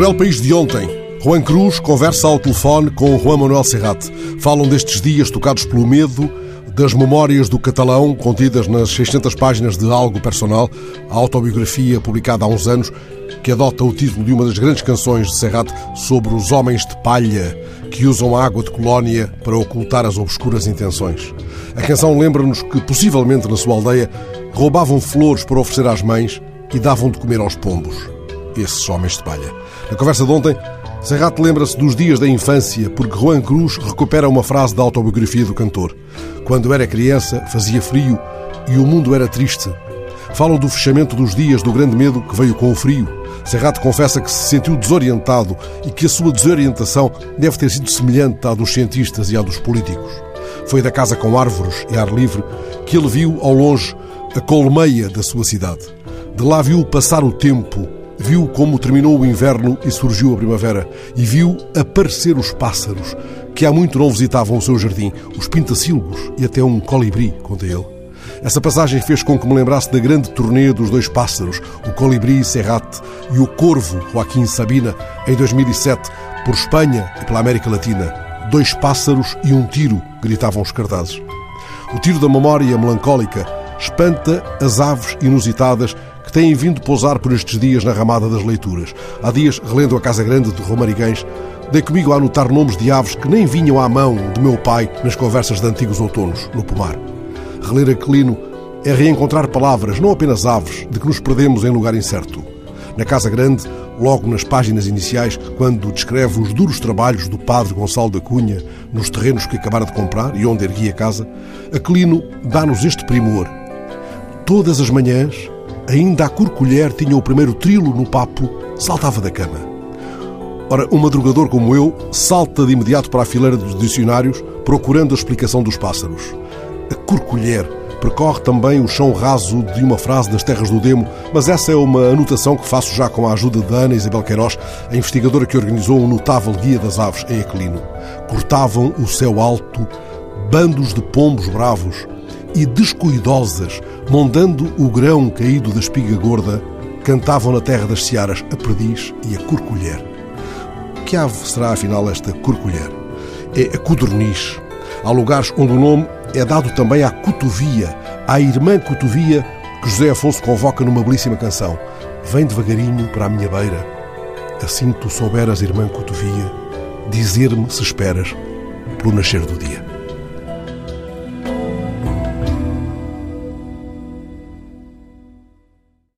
Aquele país de ontem. Juan Cruz conversa ao telefone com Juan Manuel Serrat. Falam destes dias tocados pelo medo, das memórias do catalão contidas nas 600 páginas de Algo Personal, a autobiografia publicada há uns anos, que adota o título de uma das grandes canções de Serrat sobre os homens de palha que usam a água de colónia para ocultar as obscuras intenções. A canção lembra-nos que, possivelmente na sua aldeia, roubavam flores para oferecer às mães e davam de comer aos pombos. Esses homens de palha. Na conversa de ontem, Serrat lembra-se dos dias da infância porque Juan Cruz recupera uma frase da autobiografia do cantor. Quando era criança, fazia frio e o mundo era triste. Falam do fechamento dos dias do grande medo que veio com o frio. Serrat confessa que se sentiu desorientado e que a sua desorientação deve ter sido semelhante à dos cientistas e à dos políticos. Foi da casa com árvores e ar livre que ele viu, ao longe, a colmeia da sua cidade. De lá viu passar o tempo, viu como terminou o inverno e surgiu a primavera, e viu aparecer os pássaros, que há muito não visitavam o seu jardim, os pintacilgos e até um colibri, conta ele. Essa passagem fez com que me lembrasse da grande turnê dos dois pássaros, o colibri Serrat e o corvo Joaquim Sabina, em 2007, por Espanha e pela América Latina. Dois pássaros e um tiro, gritavam os cartazes. O tiro da memória melancólica espanta as aves inusitadas que têm vindo pousar por estes dias na ramada das leituras. Há dias, relendo a Casa Grande de Romariguens, dei comigo a anotar nomes de aves que nem vinham à mão de meu pai nas conversas de antigos outonos, no pomar. Reler Aquilino é reencontrar palavras, não apenas aves, de que nos perdemos em lugar incerto. Na Casa Grande, logo nas páginas iniciais, quando descreve os duros trabalhos do padre Gonçalo da Cunha nos terrenos que acabara de comprar e onde erguia a casa, Aquilino dá-nos este primor. Todas as manhãs, ainda a corcolher tinha o primeiro trilo no papo, saltava da cama. Ora, um madrugador como eu salta de imediato para a fileira dos dicionários procurando a explicação dos pássaros. A corcolher percorre também o chão raso de uma frase das Terras do Demo, mas essa é uma anotação que faço já com a ajuda de Ana Isabel Queiroz, a investigadora que organizou um notável guia das aves em Aquilino. Cortavam o céu alto bandos de pombos bravos e descuidosas, mondando o grão caído da espiga gorda, cantavam na terra das searas a perdiz e a corcolher. Que ave será afinal esta corcolher? É a codorniz. Há lugares onde o nome é dado também à cotovia, à irmã cotovia que José Afonso convoca numa belíssima canção. Vem devagarinho para a minha beira, assim tu souberas, irmã cotovia, dizer-me se esperas pelo nascer do dia.